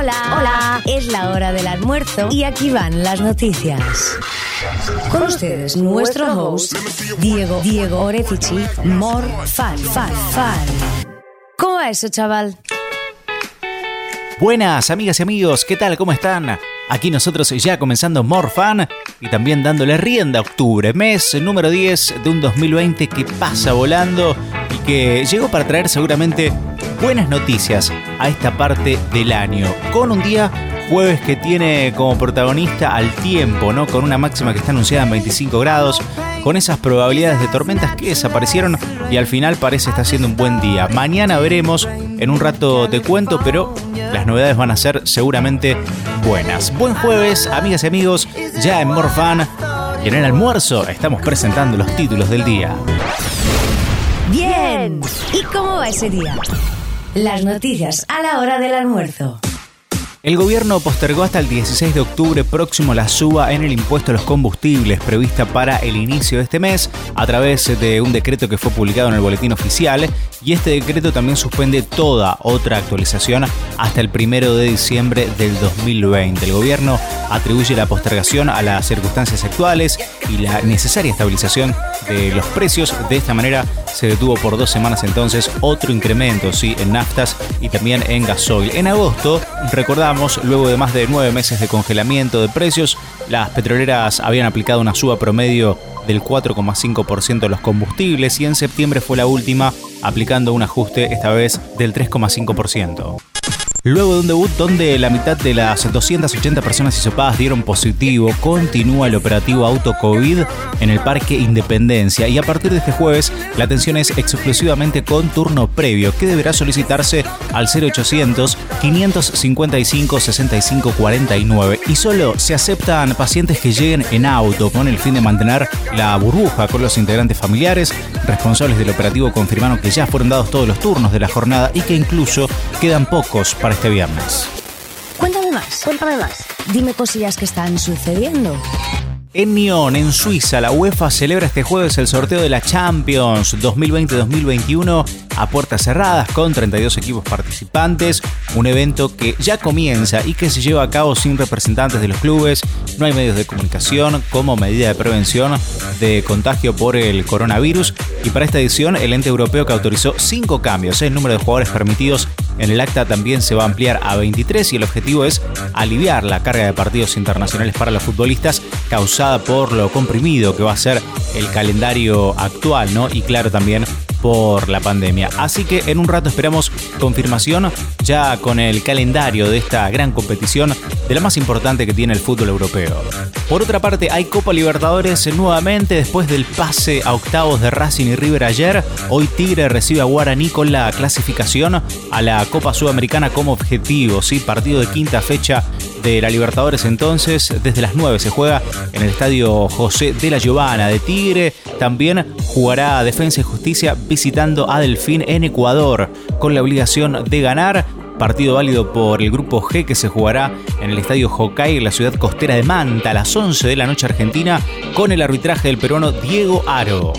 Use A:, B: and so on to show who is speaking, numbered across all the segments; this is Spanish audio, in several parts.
A: Hola, hola. Es la hora del almuerzo y aquí van las noticias. Con ustedes, nuestro host, Diego, Diego Orefici, More Fan, Fan, Fan. ¿Cómo va eso, chaval?
B: Buenas amigas y amigos, ¿qué tal? ¿Cómo están? Aquí nosotros ya comenzando More Fan y también dándole rienda a octubre, mes número 10 de un 2020 que pasa volando y que llegó para traer seguramente buenas noticias a esta parte del año, con un día jueves que tiene como protagonista al tiempo, ¿no? Con una máxima que está anunciada en 25 grados, con esas probabilidades de tormentas que desaparecieron y al final parece estar siendo un buen día. Mañana veremos, en un rato te cuento, pero las novedades van a ser seguramente buenas. Buen jueves, amigas y amigos, ya en Morfan y en el almuerzo estamos presentando los títulos del día.
A: Bien. ¿Y cómo va ese día? Las noticias a la hora del almuerzo.
B: El gobierno postergó hasta el 16 de octubre próximo la suba en el impuesto a los combustibles prevista para el inicio de este mes a través de un decreto que fue publicado en el boletín oficial y este decreto también suspende toda otra actualización hasta el 1 de diciembre del 2020. El gobierno atribuye la postergación a las circunstancias actuales y la necesaria estabilización de los precios. De esta manera se detuvo por dos semanas entonces otro incremento ¿sí? en naftas y también en gasoil. En agosto, recordamos luego de más de nueve meses de congelamiento de precios, las petroleras habían aplicado una suba promedio del 4,5% de los combustibles y en septiembre fue la última aplicando un ajuste esta vez del 3,5%. Luego de un debut donde la mitad de las 280 personas hisopadas dieron positivo, continúa el operativo Auto COVID en el Parque Independencia y a partir de este jueves la atención es exclusivamente con turno previo que deberá solicitarse al 0800 555 65 49 y solo se aceptan pacientes que lleguen en auto con el fin de mantener la burbuja con los integrantes familiares. Responsables del operativo confirmaron que ya fueron dados todos los turnos de la jornada y que incluso quedan pocos para este viernes.
A: Cuéntame más, cuéntame más. Dime cosillas que están sucediendo.
B: En Nyon, en Suiza, la UEFA celebra este jueves el sorteo de la Champions 2020-2021 a puertas cerradas con 32 equipos participantes, un evento que ya comienza y que se lleva a cabo sin representantes de los clubes, no hay medios de comunicación como medida de prevención de contagio por el coronavirus y para esta edición el ente europeo que autorizó 5 cambios, el número de jugadores permitidos en el acta también se va a ampliar a 23 y el objetivo es aliviar la carga de partidos internacionales para los futbolistas causada por lo comprimido que va a ser el calendario actual, ¿no? Y claro también por la pandemia. Así que en un rato esperamos confirmación ya con el calendario de esta gran competición de la más importante que tiene el fútbol europeo. Por otra parte, hay Copa Libertadores nuevamente después del pase a octavos de Racing y River ayer. Hoy Tigre recibe a Guaraní con la clasificación a la Copa Sudamericana como objetivo, ¿sí? Partido de quinta fecha de la Libertadores entonces desde las 9 se juega en el estadio José de la Giovana de Tigre. También jugará Defensa y Justicia visitando a Delfín en Ecuador con la obligación de ganar. Partido válido por el grupo G que se jugará en el estadio Hokkaido en la ciudad costera de Manta a las 11 de la noche argentina con el arbitraje del peruano Diego Aro.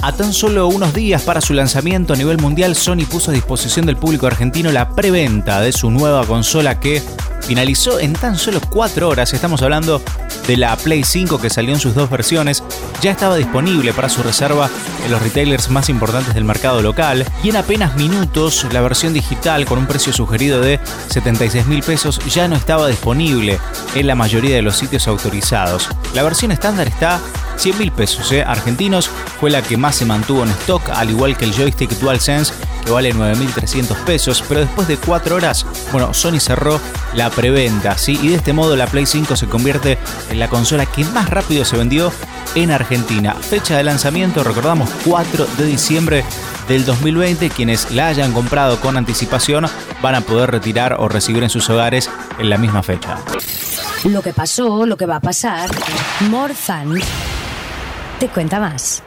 B: A tan solo unos días para su lanzamiento a nivel mundial, Sony puso a disposición del público argentino la preventa de su nueva consola que finalizó en tan solo 4 horas. Estamos hablando de la Play 5 que salió en sus dos versiones. Ya estaba disponible para su reserva en los retailers más importantes del mercado local y en apenas minutos la versión digital con un precio sugerido de 76 mil pesos ya no estaba disponible en la mayoría de los sitios autorizados. La versión estándar está 100 mil pesos ¿eh? argentinos, fue la que más se mantuvo en stock, al igual que el joystick DualSense que vale 9.300 pesos, pero después de 4 horas, bueno, Sony cerró la preventa, ¿sí? Y de este modo la Play 5 se convierte en la consola que más rápido se vendió en Argentina. Fecha de lanzamiento, recordamos, 4 de diciembre del 2020. Quienes la hayan comprado con anticipación van a poder retirar o recibir en sus hogares en la misma fecha.
A: Lo que pasó, lo que va a pasar, Morzan te cuenta más.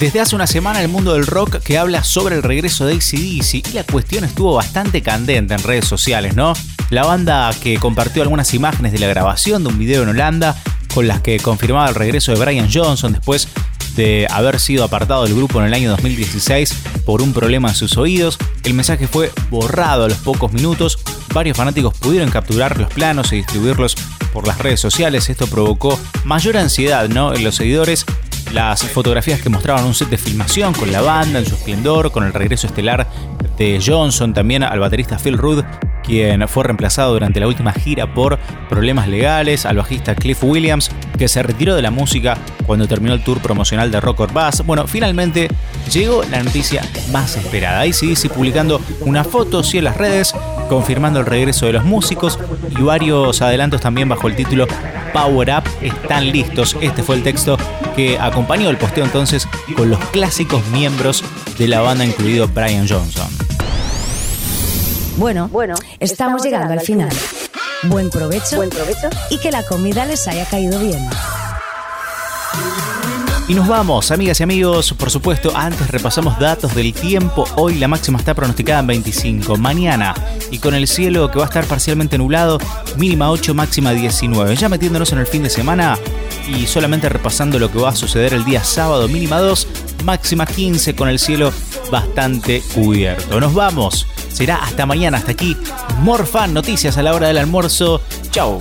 B: Desde hace una semana el mundo del rock que habla sobre el regreso de ACDC y la cuestión estuvo bastante candente en redes sociales, ¿no? La banda que compartió algunas imágenes de la grabación de un video en Holanda con las que confirmaba el regreso de Brian Johnson después de haber sido apartado del grupo en el año 2016 por un problema en sus oídos. El mensaje fue borrado a los pocos minutos varios fanáticos pudieron capturar los planos y distribuirlos por las redes sociales. Esto provocó mayor ansiedad ¿no? en los seguidores las fotografías que mostraban un set de filmación con la banda en su esplendor, con el regreso estelar de Johnson, también al baterista Phil Rudd, quien fue reemplazado durante la última gira por problemas legales, al bajista Cliff Williams, que se retiró de la música cuando terminó el tour promocional de Rock or Bass. Bueno, finalmente llegó la noticia más esperada. ACDC publicando una foto sí en las redes, confirmando el regreso de los músicos y varios adelantos también bajo el título Power Up están listos. Este fue el texto que acompañó el posteo entonces con los clásicos miembros de la banda, incluido Brian Johnson.
A: Bueno, bueno, estamos, llegando, al final. Buen provecho, Buen provecho y que la comida les haya caído bien.
B: Y nos vamos, amigas y amigos. Por supuesto, antes repasamos datos del tiempo. Hoy la máxima está pronosticada en 25. Mañana, y con el cielo que va a estar parcialmente nublado, mínima 8, máxima 19. Ya metiéndonos en el fin de semana y solamente repasando lo que va a suceder el día sábado, mínima 2, máxima 15, con el cielo bastante cubierto. Nos vamos. Será hasta mañana, hasta aquí. Morfan, noticias a la hora del almuerzo. Chao.